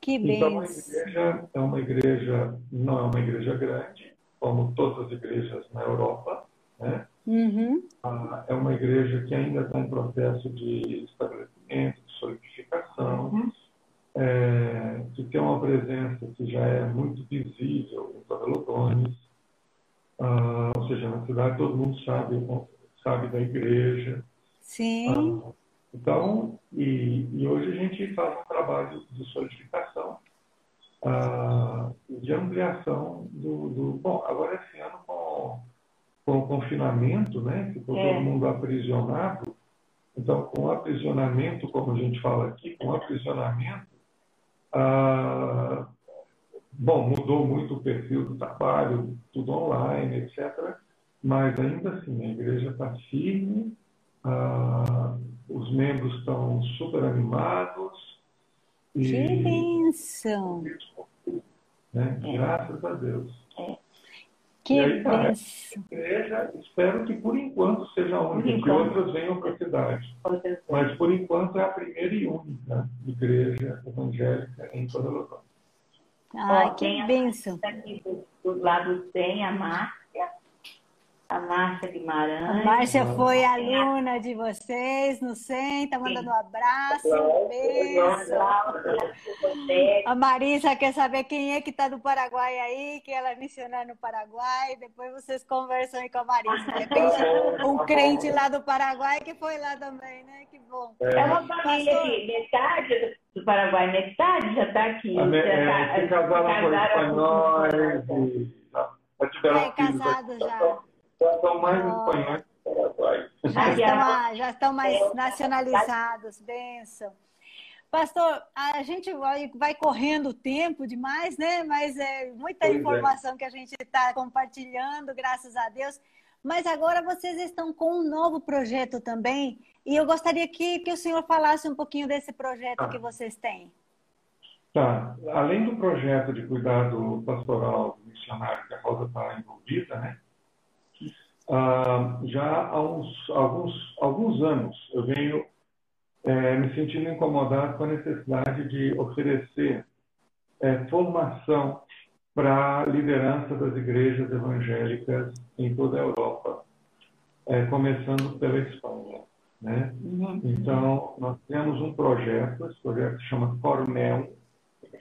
Que. Então, a igreja é uma igreja, não é uma igreja grande, como todas as igrejas na Europa, né? Uhum. Ah, é uma igreja que ainda está em processo de estabelecimento, de solidificação, uhum. é, que tem uma presença que já é muito visível em Torrelodones, ah, ou seja, na cidade todo mundo sabe, sabe da igreja. Sim. Ah, então, e, e, hoje a gente faz um trabalho de solidificação uh, de ampliação do, do, Bom, agora esse ano com, com o confinamento, né? Ficou é. todo mundo aprisionado. Então, com o aprisionamento, como a gente fala aqui, com o aprisionamento, uh, bom, mudou muito o perfil do trabalho, tudo online, etc. Mas ainda assim, a igreja está firme. Uh, os membros estão super animados. E, que bênção! Né? É. Graças a Deus. É. Que e aí, tá, igreja, espero que por enquanto seja a única, que outras venham para a cidade. Mas por enquanto é a primeira e única igreja evangélica em toda a Londrina. Ah, que bênção! Aqui do, do lado tem a Márcia, a Márcia Guimarães. A Márcia foi aluna de vocês no SEM, tá mandando um abraço, um beijo. A Marisa quer saber quem é que está do Paraguai aí, que ela é missionária no Paraguai. Depois vocês conversam aí com a Marisa. De repente, um crente lá do Paraguai que foi lá também, né? Que bom. É uma família aqui, metade do Paraguai, metade já está aqui. A, já é, tá, se casaram com espanhóis. Já tiveram é, casados já. Já estão mais espanhóis que. Já *laughs* estão, já estão mais nacionalizados, benção. Pastor, a gente vai, vai correndo o tempo demais, né? Mas é muita pois é. informação é. que a gente está compartilhando, graças a Deus. Mas agora vocês estão com um novo projeto também, e eu gostaria que, que o senhor falasse um pouquinho desse projeto ah. que vocês têm. Tá. Além do projeto de cuidado pastoral missionário que a Rosa está envolvida, né? Ah, já há uns, alguns, alguns anos eu venho é, me sentindo incomodado com a necessidade de oferecer é, formação para a liderança das igrejas evangélicas em toda a Europa, é, começando pela Espanha. Né? Uhum. Então, nós temos um projeto, esse projeto se chama Cormel.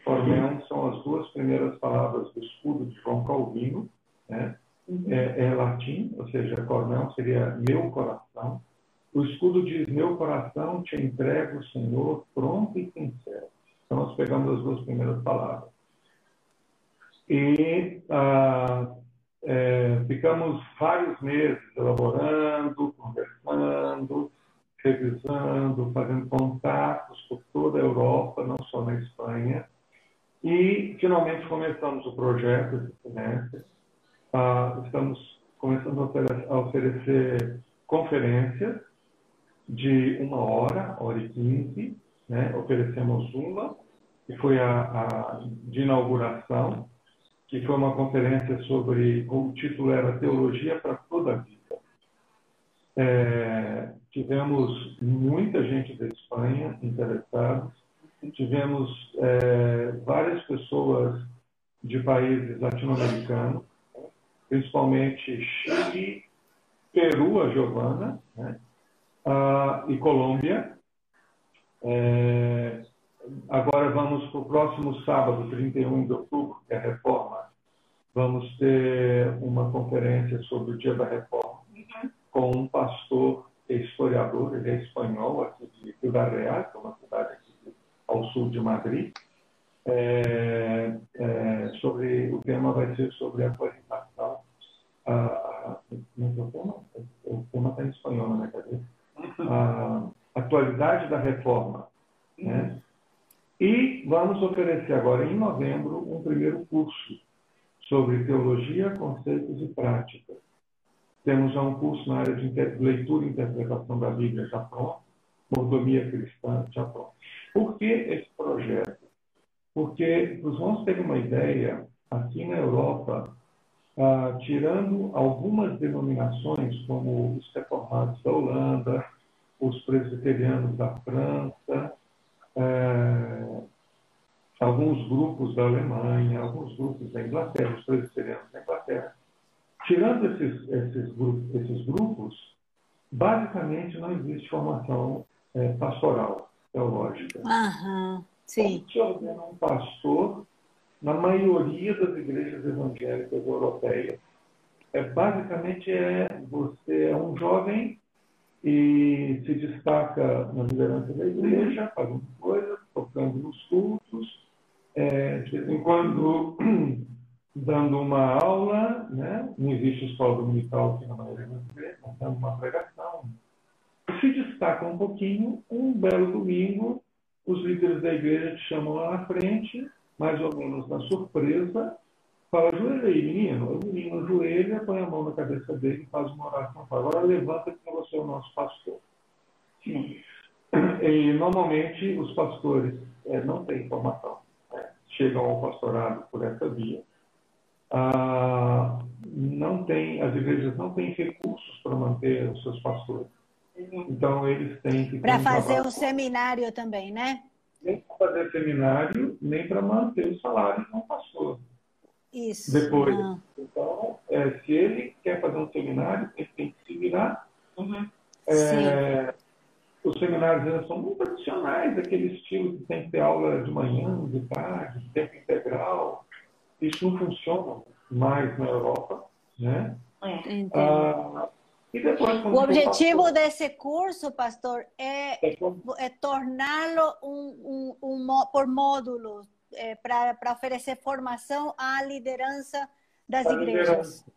Cormel são as duas primeiras palavras do escudo de João Calvino, né? É, é, latim, ou seja, Cormel seria meu coração. O escudo diz: Meu coração te entrego, Senhor, pronto e sincero. Então, nós pegamos as duas primeiras palavras. E ah, é, ficamos vários meses elaborando, conversando, revisando, fazendo contatos por toda a Europa, não só na Espanha. E, finalmente, começamos o projeto esse semestre. Ah, estamos começando a oferecer conferências de uma hora, hora e quinze. Né? Oferecemos uma, que foi a, a de inauguração, que foi uma conferência sobre, o título era Teologia para toda a Vida. É, tivemos muita gente da Espanha interessada, tivemos é, várias pessoas de países latino-americanos, principalmente Chile, Peru, a Giovana, né? ah, e Colômbia. É, agora vamos para o próximo sábado, 31 de outubro, que é a reforma. Vamos ter uma conferência sobre o Dia da Reforma com um pastor historiador, ele é espanhol, aqui de Ciudad Real, que é uma cidade aqui ao sul de Madrid. É, é, sobre o tema vai ser sobre a da reforma. Né? E vamos oferecer agora, em novembro, um primeiro curso sobre teologia, conceitos e práticas temos já um curso na área de leitura e interpretação da Bíblia já pronto, mordomia cristã já pronto. Por que esse projeto? Porque, para os irmãos terem uma ideia, aqui na Europa, ah, tirando algumas denominações, como os reformados da Holanda, os presbiterianos da França, eh, alguns grupos da Alemanha, alguns grupos da Inglaterra, os presbiterianos da Inglaterra, Tirando esses, esses, grupos, esses grupos, basicamente não existe formação é, pastoral teológica. Aham, sim. Se ordena um pastor na maioria das igrejas evangélicas europeias. É, basicamente é você é um jovem e se destaca na liderança da igreja, fazendo coisas, tocando nos cultos, é, de vez em quando *clears throat* dando uma aula, né? não existe escola dominical aqui na maioria das igrejas, mas dando uma pregação. Se destaca um pouquinho, um belo domingo, os líderes da igreja te chamam lá na frente, mais ou menos na surpresa, fala, ajoelha aí, menino. O menino ajoelha, põe a mão na cabeça dele e faz uma oração. Fala, agora levanta que você é o nosso pastor. Sim. E normalmente os pastores é, não têm formação. Né? Chegam ao pastorado por essa via ah, não tem, as igrejas não têm recursos para manter os seus pastores. Então, eles têm que. Para fazer um seminário também, né? Nem para fazer seminário, nem para manter o salário de um pastor. Isso. Depois. Então, é, se ele quer fazer um seminário, ele tem que se virar. Uhum. É, os seminários ainda são muito tradicionais, aquele estilo que tem que ter aula de manhã, de tarde, de tempo integral. Isso não funciona mais na Europa, né? É. Ah, e depois, o objetivo pastor, desse curso, pastor, é, é, é torná-lo um, um, um, por módulos é, para oferecer formação à liderança das igrejas. Liderança.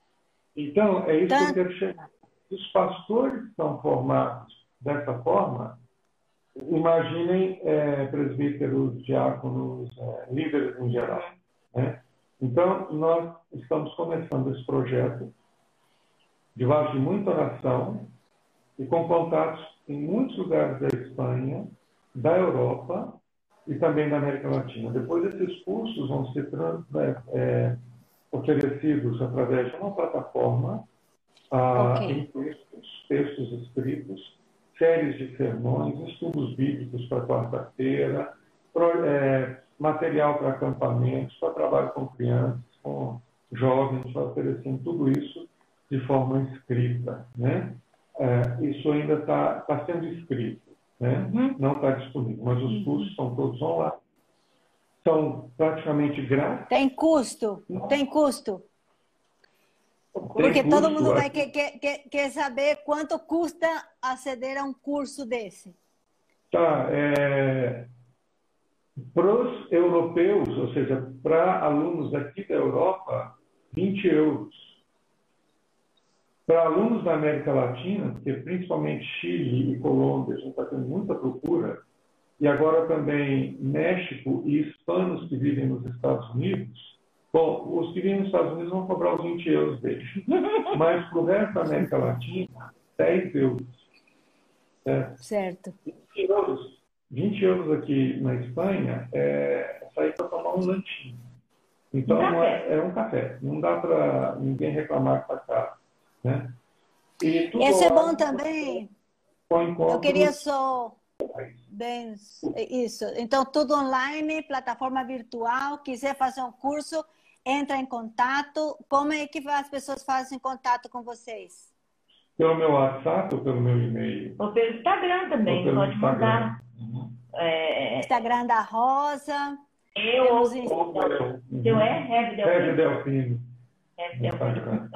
Então, é isso que eu quero chegar. Os pastores são formados dessa forma, imaginem é, presbíteros, diáconos, é, líderes em geral. Né? Então, nós estamos começando esse projeto debaixo de muita oração e com contatos em muitos lugares da Espanha, da Europa e também da América Latina. Depois, esses cursos vão ser é, é, oferecidos através de uma plataforma ah, okay. em textos, textos escritos, séries de sermões, estudos bíblicos para quarta-feira, é, material para acampamentos, para trabalho com crianças. com jovens, oferecendo tudo isso de forma escrita. Né? É, isso ainda está tá sendo escrito, né? Uhum. não está disponível, mas os uhum. cursos são todos online. São praticamente grátis. Tem custo? Não. Tem custo? Porque todo mundo vai quer, quer, quer saber quanto custa aceder a um curso desse. Tá, é, para os europeus, ou seja, para alunos aqui da Europa, 20 euros. Para alunos da América Latina, porque principalmente Chile e Colômbia, a gente está tendo muita procura, e agora também México e hispanos que vivem nos Estados Unidos, bom, os que vivem nos Estados Unidos vão cobrar os 20 euros deles. *laughs* Mas para o resto da América Latina, 10 euros. Certo? certo. 20 euros, 20 euros aqui na Espanha é sair para tomar um lanchinho. Então, um é, é, um café. Não dá para ninguém reclamar que está caro. Né? E Esse é bom também. Eu queria só. Bem, isso. Então, tudo online, plataforma virtual. Quiser fazer um curso, entra em contato. Como é que as pessoas fazem contato com vocês? Pelo meu WhatsApp ou pelo meu e-mail? Ou pelo Instagram também, pode Instagram. mandar. Uhum. É... Instagram da Rosa. Eu ou Seu é Rev Delpino. Delpino. Delpino.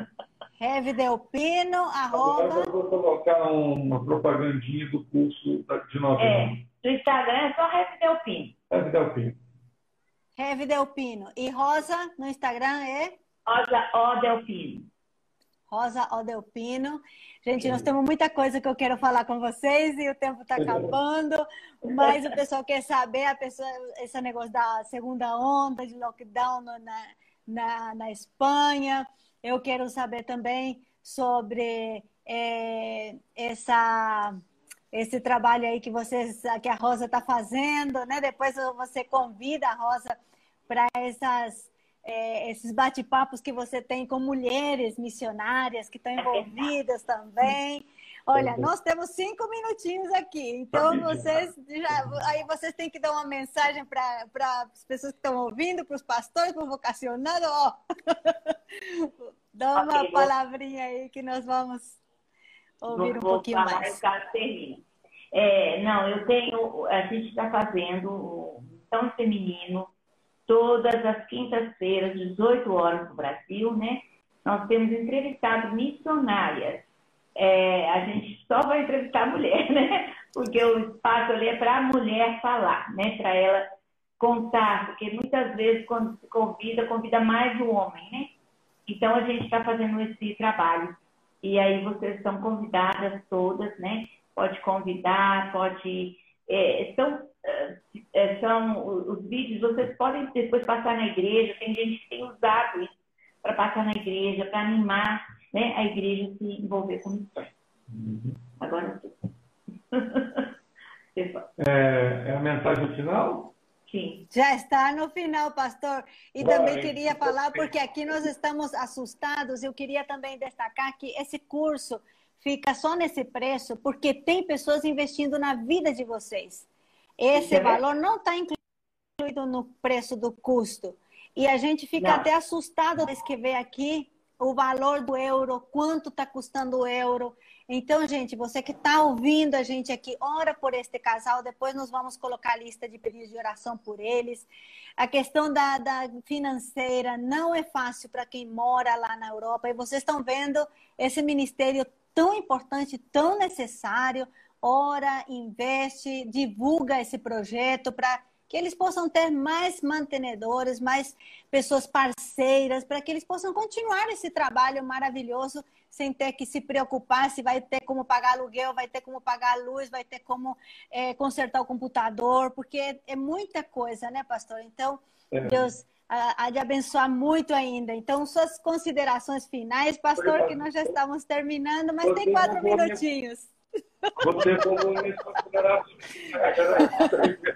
Rev Delpino, arroba. Agora eu vou colocar uma propagandinha do curso de novembro. É, do Instagram é só Rev Delpino. Rev Delpino. Rev Delpino. E Rosa no Instagram é? Rosa O Delpino. Rosa Odelpino. Gente, nós temos muita coisa que eu quero falar com vocês e o tempo está acabando, mas o pessoal quer saber, a pessoa, esse negócio da segunda onda de lockdown na, na, na Espanha. Eu quero saber também sobre é, essa esse trabalho aí que vocês que a Rosa está fazendo, né? Depois você convida a Rosa para essas é, esses bate-papos que você tem com mulheres missionárias que estão envolvidas também. Olha, nós temos cinco minutinhos aqui, então vocês já, aí vocês têm que dar uma mensagem para as pessoas que estão ouvindo, para os pastores, para o vocacionado, ó. *laughs* Dá uma okay, palavrinha aí que nós vamos ouvir um pouquinho mais. É, não, eu tenho, a gente está fazendo um tão feminino todas as quintas-feiras, 18 horas no Brasil, né? Nós temos entrevistado missionárias. É, a gente só vai entrevistar mulher, *laughs* né? Porque o espaço ali é para a mulher falar, né? Para ela contar, porque muitas vezes quando se convida, convida mais o homem, né? Então a gente está fazendo esse trabalho. E aí vocês estão convidadas todas, né? Pode convidar, pode. É, são é, são os vídeos, vocês podem depois passar na igreja, tem gente que tem usado isso para passar na igreja, para animar né, a igreja se envolver com missões. Uhum. Agora *laughs* é, é a mensagem final? Sim. Já está no final, pastor. E Bom, também queria falar, porque aqui nós estamos assustados, eu queria também destacar que esse curso fica só nesse preço, porque tem pessoas investindo na vida de vocês. Esse valor não está incluído no preço do custo. E a gente fica não. até assustado de que vê aqui o valor do euro, quanto está custando o euro. Então, gente, você que está ouvindo a gente aqui, ora por este casal, depois nós vamos colocar a lista de pedidos de oração por eles. A questão da, da financeira não é fácil para quem mora lá na Europa. E vocês estão vendo esse ministério tão importante, tão necessário ora, investe, divulga esse projeto para que eles possam ter mais mantenedores, mais pessoas parceiras, para que eles possam continuar esse trabalho maravilhoso sem ter que se preocupar se vai ter como pagar aluguel, vai ter como pagar a luz, vai ter como é, consertar o computador, porque é muita coisa, né, pastor? Então, é. Deus há de abençoar muito ainda. Então, suas considerações finais, pastor, que nós já estamos terminando, mas tem quatro minutinhos. Você falou isso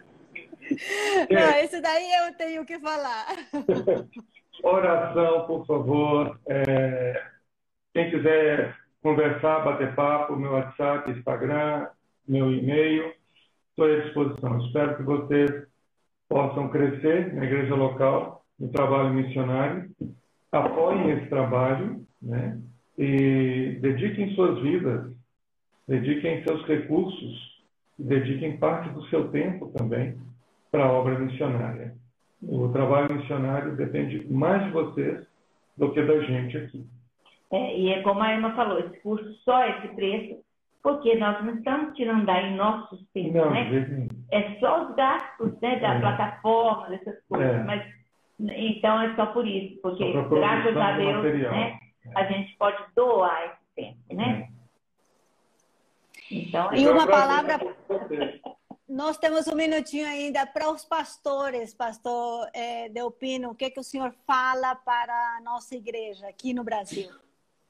*laughs* Não, isso daí eu tenho que falar. *laughs* Oração, por favor. É, quem quiser conversar, bater papo, meu WhatsApp, Instagram, meu e-mail, estou à disposição. Espero que vocês possam crescer na igreja local no trabalho missionário, apoiem esse trabalho, né? E dediquem suas vidas, dediquem seus recursos, dediquem parte do seu tempo também para a obra missionária. O trabalho missionário depende mais de vocês do que da gente aqui. É, e é como a Emma falou, esse curso só esse preço, porque nós não estamos tirando daí nosso sustento, não, né? É só os gastos né, da é. plataforma, dessas coisas, é. mas então é só por isso, porque graças a Deus né, a gente pode doar esse tempo, né? É. Então, e uma palavra. Nós temos um minutinho ainda para os pastores, pastor é, Delpino, o que, que o senhor fala para a nossa igreja aqui no Brasil?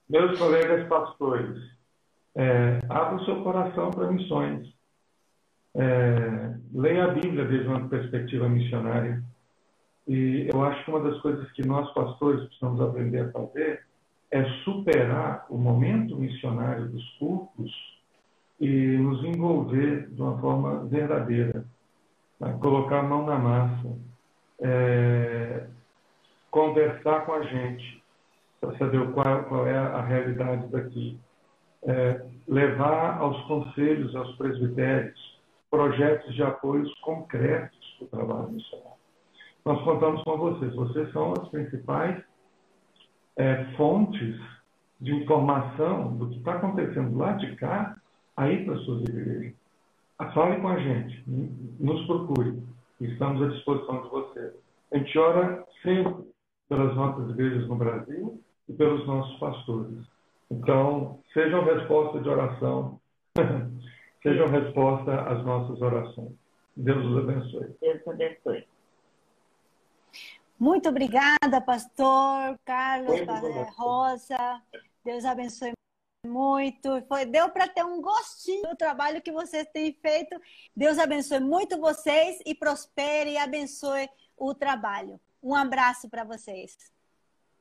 Meus colegas pastores, é, abra o seu coração para missões. É, leia a Bíblia desde uma perspectiva missionária. E eu acho que uma das coisas que nós, pastores, precisamos aprender a fazer é superar o momento missionário dos cultos e nos envolver de uma forma verdadeira, né? colocar a mão na massa, é, conversar com a gente para saber qual, qual, é a realidade daqui, é, levar aos conselhos, aos presbitérios, projetos de apoios concretos para o trabalho missionário. Nós contamos com vocês, vocês são as principais é, fontes de informação do que está acontecendo lá de cá aí para suas igrejas. Fale com a gente, nos procure. Estamos à disposição de você. A gente ora sempre pelas nossas igrejas no Brasil e pelos nossos pastores. Então, sejam resposta de oração, *laughs* sejam resposta às nossas orações. Deus os abençoe. Deus abençoe. Muito obrigada, pastor Carlos Rosa. Deus abençoe muito. Foi, deu para ter um gostinho do trabalho que vocês têm feito. Deus abençoe muito vocês e prospere e abençoe o trabalho. Um abraço para vocês.